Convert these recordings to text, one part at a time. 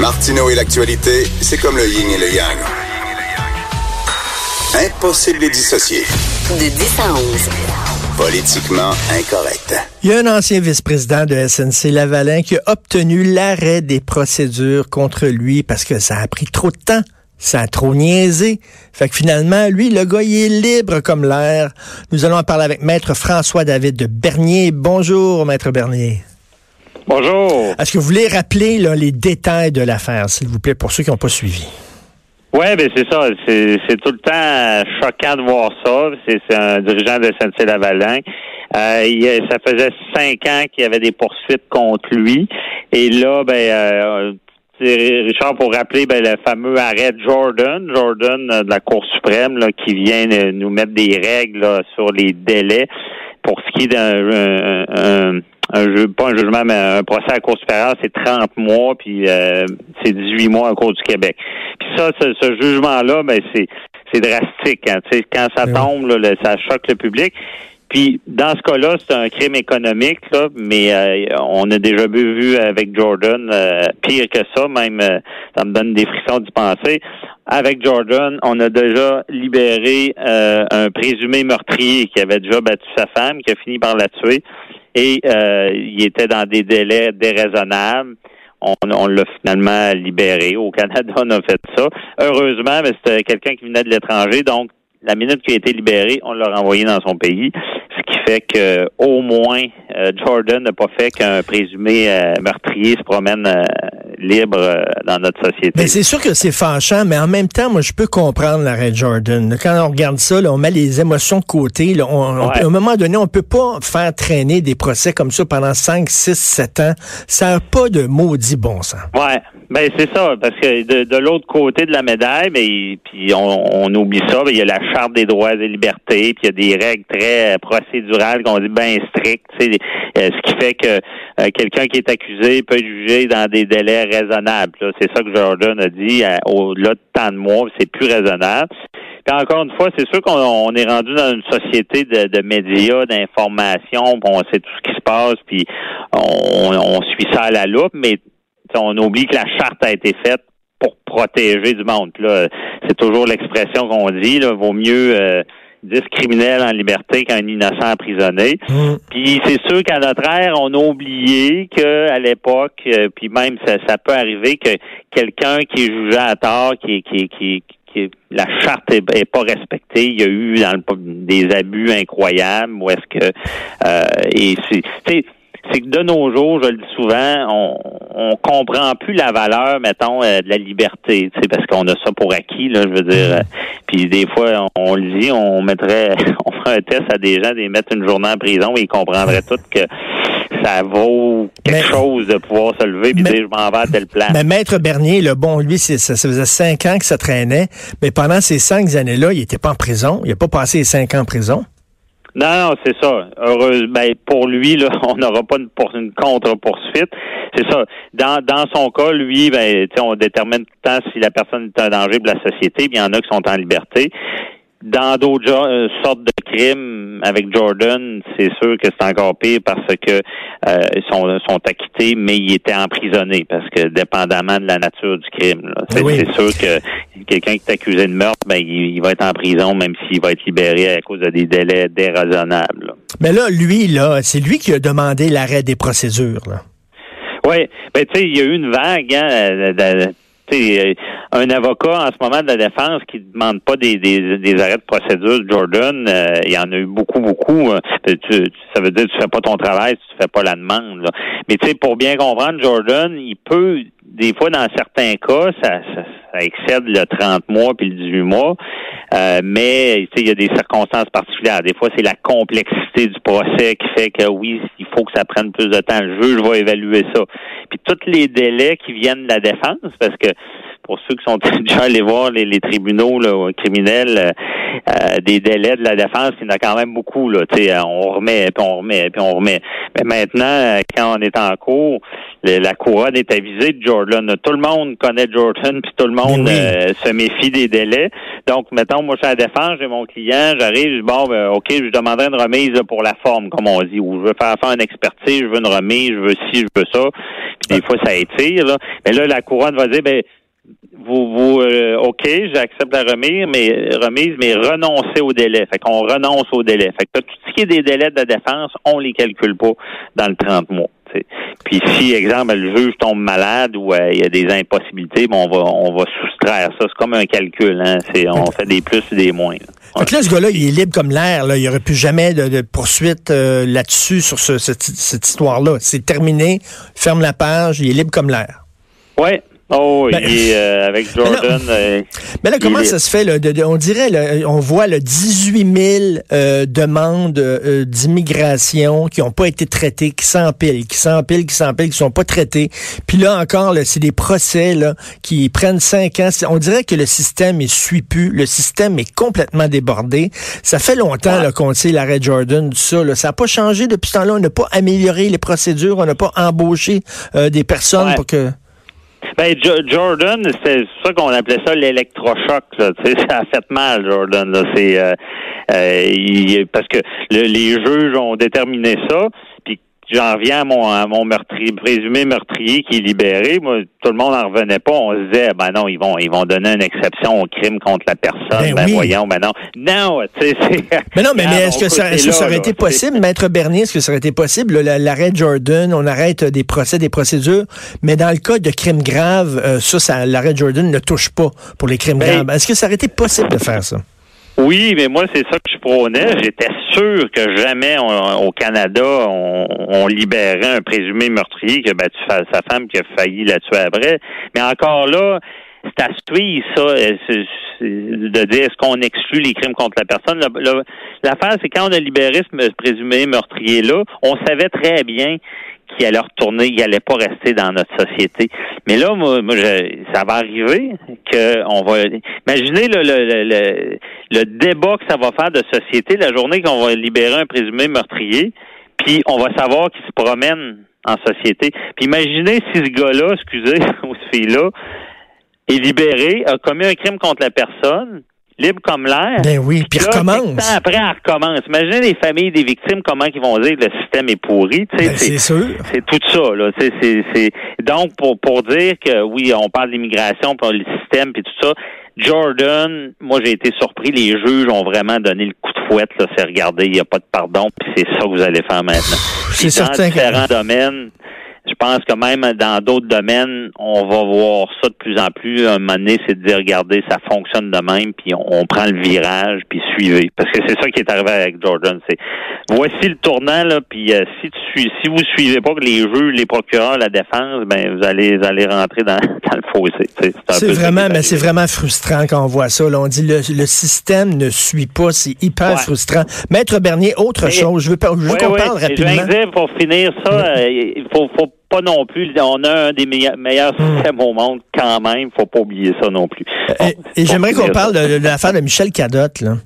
Martineau et l'actualité, c'est comme le yin et le yang. Impossible de les dissocier. De 10 à 11. Politiquement incorrect. Il y a un ancien vice-président de SNC Lavalin qui a obtenu l'arrêt des procédures contre lui parce que ça a pris trop de temps. Ça a trop niaisé. Fait que finalement, lui, le gars, il est libre comme l'air. Nous allons en parler avec Maître François-David de Bernier. Bonjour, Maître Bernier. Bonjour. Est-ce que vous voulez rappeler là, les détails de l'affaire, s'il vous plaît, pour ceux qui n'ont pas suivi? Oui, ben c'est ça. C'est, tout le temps choquant de voir ça. C'est, un dirigeant de SNC-Lavalin. Euh, il, ça faisait cinq ans qu'il y avait des poursuites contre lui. Et là, ben, euh, Richard, pour rappeler ben, le fameux arrêt de Jordan, Jordan euh, de la Cour suprême, là, qui vient nous mettre des règles là, sur les délais pour ce qui est d'un un, jeu, pas un jugement, mais un procès à la Cour supérieure, c'est 30 mois, puis euh, c'est 18 mois à Cour du Québec. Puis ça, ce, ce jugement-là, ben c'est c'est drastique. Hein, quand ça tombe, là, ça choque le public. Puis dans ce cas-là, c'est un crime économique, là, mais euh, on a déjà vu avec Jordan euh, pire que ça, même euh, ça me donne des frissons d'y penser. Avec Jordan, on a déjà libéré un présumé meurtrier qui avait déjà battu sa femme, qui a fini par la tuer, et il était dans des délais déraisonnables. On, on l'a finalement libéré. Au Canada, on a fait ça. Heureusement, mais c'était quelqu'un qui venait de l'étranger, donc la minute qu'il a été libéré, on l'a renvoyé dans son pays, ce qui fait que au moins euh, Jordan n'a pas fait qu'un présumé euh, meurtrier se promène euh, libre dans notre société. Mais c'est sûr que c'est fâchant, mais en même temps, moi je peux comprendre l'arrêt Jordan. Quand on regarde ça, là, on met les émotions de côté. Là, on, à un moment donné, on peut pas faire traîner des procès comme ça pendant 5, 6, 7 ans. Ça n'a pas de maudit bon sens. Ouais. Ben c'est ça, parce que de, de l'autre côté de la médaille, mais puis on, on oublie ça, il y a la charte des droits et libertés, puis il y a des règles très procédurales qu'on dit bien strictes, euh, ce qui fait que euh, quelqu'un qui est accusé peut être jugé dans des délais raisonnables. C'est ça que Jordan a dit. Au-delà de tant de mois, c'est plus raisonnable. Puis encore une fois, c'est sûr qu'on est rendu dans une société de, médias, d'information, on sait tout ce qui se passe, puis on, suit ça à la loupe, mais on oublie que la charte a été faite pour protéger du monde. C'est toujours l'expression qu'on dit. Là, vaut mieux euh, 10 criminels en liberté qu'un innocent emprisonné. Mm. Puis c'est sûr qu'à notre ère, on a oublié qu'à l'époque, euh, puis même ça, ça peut arriver que quelqu'un qui est jugé à tort, qui, qui, qui, qui la charte est, pas respectée. Il y a eu dans le, des abus incroyables. Ou est-ce que euh, et c'est c'est que de nos jours, je le dis souvent, on, on comprend plus la valeur, mettons, euh, de la liberté, tu sais, parce qu'on a ça pour acquis, là, je veux dire. Euh, puis des fois, on, le dit, on mettrait, on ferait un test à des gens, des mettre une journée en prison, et ils comprendraient tout que ça vaut quelque chose de pouvoir se lever et dire je m'en vais à telle place. Mais Maître Bernier, le bon, lui, ça, ça faisait cinq ans que ça traînait, mais pendant ces cinq années-là, il était pas en prison. Il n'a pas passé les cinq ans en prison. Non, non, c'est ça. Heureuse, ben, pour lui, là, on n'aura pas une, une contre-poursuite. C'est ça. Dans, dans son cas, lui, ben, on détermine tout le temps si la personne est un danger pour la société. il y en a qui sont en liberté. Dans d'autres euh, sortes de crimes, avec Jordan, c'est sûr que c'est encore pire parce que euh, ils sont, sont acquittés, mais ils étaient emprisonnés parce que dépendamment de la nature du crime. C'est sûr que quelqu'un qui est accusé de meurtre, ben il, va être en prison même s'il va être libéré à cause de des délais déraisonnables. Mais là, lui, là, c'est lui qui a demandé l'arrêt des procédures. Là. Oui, ben tu sais, il y a eu une vague hein, de, euh, un avocat en ce moment de la défense qui demande pas des, des, des arrêts de procédure Jordan, euh, il y en a eu beaucoup, beaucoup. Euh, ça veut dire que tu fais pas ton travail si tu fais pas la demande. Mais tu sais, pour bien comprendre, Jordan, il peut, des fois, dans certains cas, ça, ça excède le 30 mois puis le 18 mois. Euh, mais il y a des circonstances particulières. Des fois, c'est la complexité du procès qui fait que oui, il faut que ça prenne plus de temps. Le juge va évaluer ça. Puis tous les délais qui viennent de la défense, parce que pour ceux qui sont déjà allés voir les, tribunaux là, criminels, euh, euh, des délais de la défense, il y en a quand même beaucoup. Là, on remet, puis on remet, puis on remet. Mais maintenant, quand on est en cours, la couronne est avisée de Jordan. Tout le monde connaît Jordan, puis tout le monde euh, se méfie des délais. Donc, mettons, moi, je suis à la défense, j'ai mon client, j'arrive, je dis, bon, ben, OK, je demanderai une remise pour la forme, comme on dit, ou je veux faire faire une expertise, je veux une remise, je veux ci, je veux ça. Puis des fois, ça étire. Là. Mais là, la couronne va dire, ben, vous, vous euh, OK, j'accepte la remise, mais remise, mais renoncez au délai. Fait qu'on renonce au délai. Fait que tout ce qui est des délais de la défense, on les calcule pas dans le 30 mois. Puis si, exemple, le juge tombe malade ou euh, il y a des impossibilités, bon, on va on va soustraire ça. C'est comme un calcul, hein. C'est on fait des plus et des moins. Là. là, ce gars-là, il est libre comme l'air. Là. Il n'y aurait plus jamais de, poursuite euh, là-dessus sur cette, cette histoire-là. C'est terminé. Ferme la page. Il est libre comme l'air. Oui, Oh, ben, il est euh, avec Jordan. Euh, mais là, comment ça se fait? Là, on dirait, on voit le 18 000 euh, demandes d'immigration qui n'ont pas été traitées, qui s'empilent, qui s'empilent, qui s'empilent, qui sont pas traitées. Puis là encore, c'est des procès là, qui prennent cinq ans. On dirait que le système est suit plus. Le système est complètement débordé. Ça fait longtemps qu'on sait l'arrêt Jordan, tout ça. Là. Ça n'a pas changé depuis ce temps-là. On n'a pas amélioré les procédures. On n'a pas embauché des personnes pour que... Ben, Jordan, c'est ça qu'on appelait ça l'électrochoc. Là. ça a fait mal, Jordan. Là. C'est euh, euh, parce que les juges ont déterminé ça. J'en reviens à mon, à mon meurtrier, présumé meurtrier qui est libéré. Moi, tout le monde n'en revenait pas. On se disait, ben non, ils vont, ils vont donner une exception au crime contre la personne. Ben, ben voyons, ben non. Non, tu sais, Mais non, mais, est-ce que, ça, est-ce que ça aurait été possible, Maître Bernier, est-ce que ça aurait été possible, l'arrêt Jordan, on arrête des procès, des procédures, mais dans le cas de crimes graves, euh, ça, ça l'arrêt Jordan ne touche pas pour les crimes ben, graves. Est-ce que ça aurait été possible de faire ça? Oui, mais moi, c'est ça que je prônais. J'étais sûr que jamais au Canada, on, libérait un présumé meurtrier qui a battu sa femme qui a failli la tuer après. Mais encore là, c'est à suivre ça, euh, de dire est-ce qu'on exclut les crimes contre la personne? L'affaire, c'est quand on a libéré ce présumé meurtrier-là, on savait très bien qu'il allait retourner, il allait pas rester dans notre société. Mais là, moi, ça va arriver que on va. Imaginez le, le, le, le, débat que ça va faire de société la journée qu'on va libérer un présumé meurtrier, puis on va savoir qu'il se promène en société. Puis imaginez si ce gars-là, excusez, ou ce fille-là, est libéré, a commis un crime contre la personne, libre comme l'air. Ben oui, puis recommence. Après, elle recommence. Imaginez les familles des victimes, comment ils vont dire que le système est pourri. Ben, c'est sûr. C'est tout ça. Là. C'est, Donc, pour, pour dire que oui, on parle d'immigration, pour le système, puis tout ça, Jordan, moi j'ai été surpris, les juges ont vraiment donné le coup de fouette, là, c'est regarder, il n'y a pas de pardon, puis c'est ça que vous allez faire maintenant. C'est certain. Dans différents domaines, pense que même dans d'autres domaines, on va voir ça de plus en plus. Un moment donné, c'est de dire, regardez, ça fonctionne de même, puis on, prend le virage, puis suivez. Parce que c'est ça qui est arrivé avec Jordan. C'est voici le tournant, là, puis euh, si tu suis, si vous suivez pas les juges, les procureurs, la défense, ben vous allez, vous allez rentrer dans, dans le fossé. C'est vraiment, mais c'est vraiment frustrant quand on voit ça. Là. On dit le, le système ne suit pas, c'est hyper frustrant. Maître Bernier, autre chose, je veux, je veux qu'on parle rapidement. Je dire, pour finir ça, euh, il faut, faut pas non plus. On a un des meilleurs, hmm. systèmes au monde quand même. Faut pas oublier ça non plus. Euh, et, j'aimerais qu'on parle de, l'affaire de Michel Cadotte, là.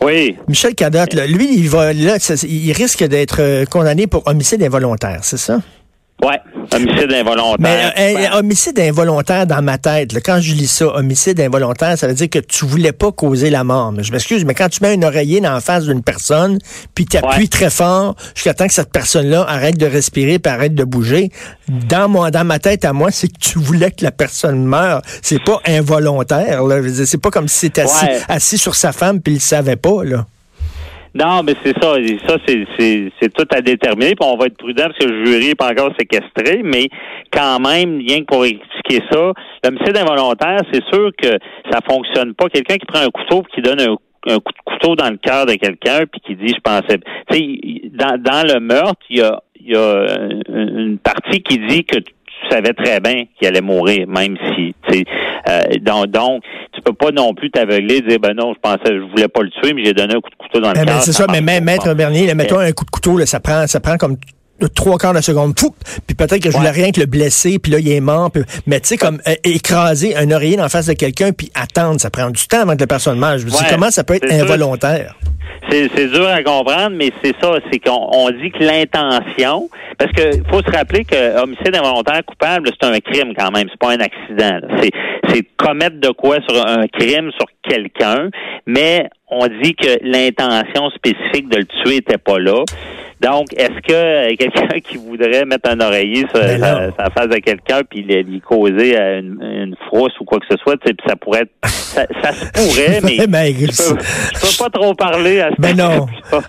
Oui. Michel Cadotte, lui, il va là, il risque d'être euh, condamné pour homicide involontaire, c'est ça? Ouais, homicide involontaire. Mais euh, homicide involontaire dans ma tête, quand je lis ça, homicide involontaire, ça veut dire que tu voulais pas causer la mort. Mais je m'excuse, mais quand tu mets un oreiller dans la face d'une personne, puis tu appuies très fort jusqu'à temps que cette personne-là arrête de respirer puis arrête de bouger, dans moi, dans ma tête à moi, c'est que tu voulais que la personne meure. C'est pas involontaire. C'est pas comme si c'était assis, assis sur sa femme puis il le savait pas. Là. Non, mais c'est ça. Ça, c'est tout à déterminer. Puis on va être prudent parce que le jury n'est pas encore séquestré, mais quand même, rien que pour expliquer ça, l'homicide involontaire, c'est sûr que ça fonctionne pas. Quelqu'un qui prend un couteau qui donne un, coup de couteau dans le cœur de quelqu'un puis qui dit je pensais tu sais dans, dans le meurtre il y a il y a une partie qui dit que tu savais très bien qu'il allait mourir même si tu sais Euh, donc, donc, tu peux pas non plus t'aveugler et dire, ben non, je pensais, je voulais pas le tuer, mais j'ai donné un coup de couteau dans le Eh ben, c'est ça, mais même pas. Maître Bernier, là, mettons un coup de couteau, là, ça prend, ça prend comme trois quarts de seconde. Fou! Puis peut-être que je voulais Ouais. rien que le blesser, puis là, il est mort. puis- mais tu sais, comme euh, écraser un oreiller en face de quelqu'un, puis attendre, ça prend du temps avant que la personne meure. Je me dis, Ouais, comment ça peut être involontaire? C'est, dur à comprendre, mais c'est ça, c'est qu'on on dit que l'intention, parce que faut se rappeler que homicide involontaire coupable, c'est un crime quand même, c'est pas un accident. C'est, commettre de quoi sur un crime sur quelqu'un, mais on dit que l'intention spécifique de le tuer était pas là. Donc, est-ce que euh, quelqu'un qui voudrait mettre un oreiller sur Ben non. sa face de quelqu'un puis lui, causer euh, une, une frousse ou quoi que ce soit, ça pourrait être, ça, ça se pourrait, mais Mais, je peux, je peux pas trop parler à ce Ben non.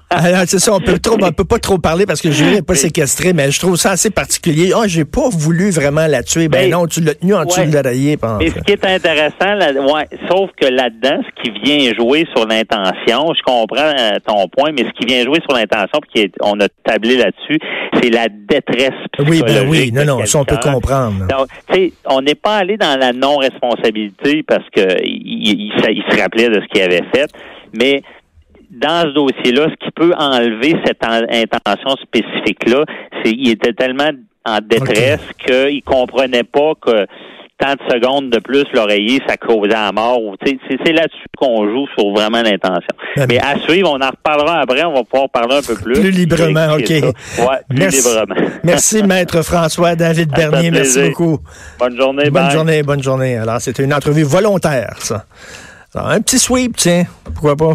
Alors, c'est ça, on peut trop, on peut pas trop parler parce que Julie n'est pas séquestrée, mais je trouve ça assez particulier. Ah, j'ai pas voulu vraiment la tuer. Ben, Ben, non, tu l'as tenu en dessous ouais. de l'oreiller. pendant- Mais ce qui est intéressant, là, ouais, sauf que là-dedans, ce qui vient jouer sur l'intention, je comprends euh, ton point, mais ce qui vient jouer sur l'intention, puis on a tablé là-dessus, c'est la détresse Oui, psychologique. ben oui, non, non, ça on peut comprendre. Donc, tu sais, on n'est pas allé dans la non-responsabilité parce que il, se- il se rappelait de ce qu'il avait fait, mais dans ce dossier-là, ce qui peut enlever cette en- intention spécifique-là, c'est qu'il était tellement en détresse qu'il comprenait pas que tant de secondes de plus l'oreiller, ça causait la mort. C'est là-dessus qu'on joue sur vraiment l'intention. Ah, Mais à suivre, on en reparlera après, on va pouvoir parler un peu plus. Plus librement, OK. Ouais, plus Merci, librement. merci, Maître François David Ça Bernier. Merci beaucoup. Bonne journée, Bonne bye. journée, bonne journée. Alors, c'était une entrevue volontaire, ça. Alors, un petit sweep, tiens. Pourquoi pas?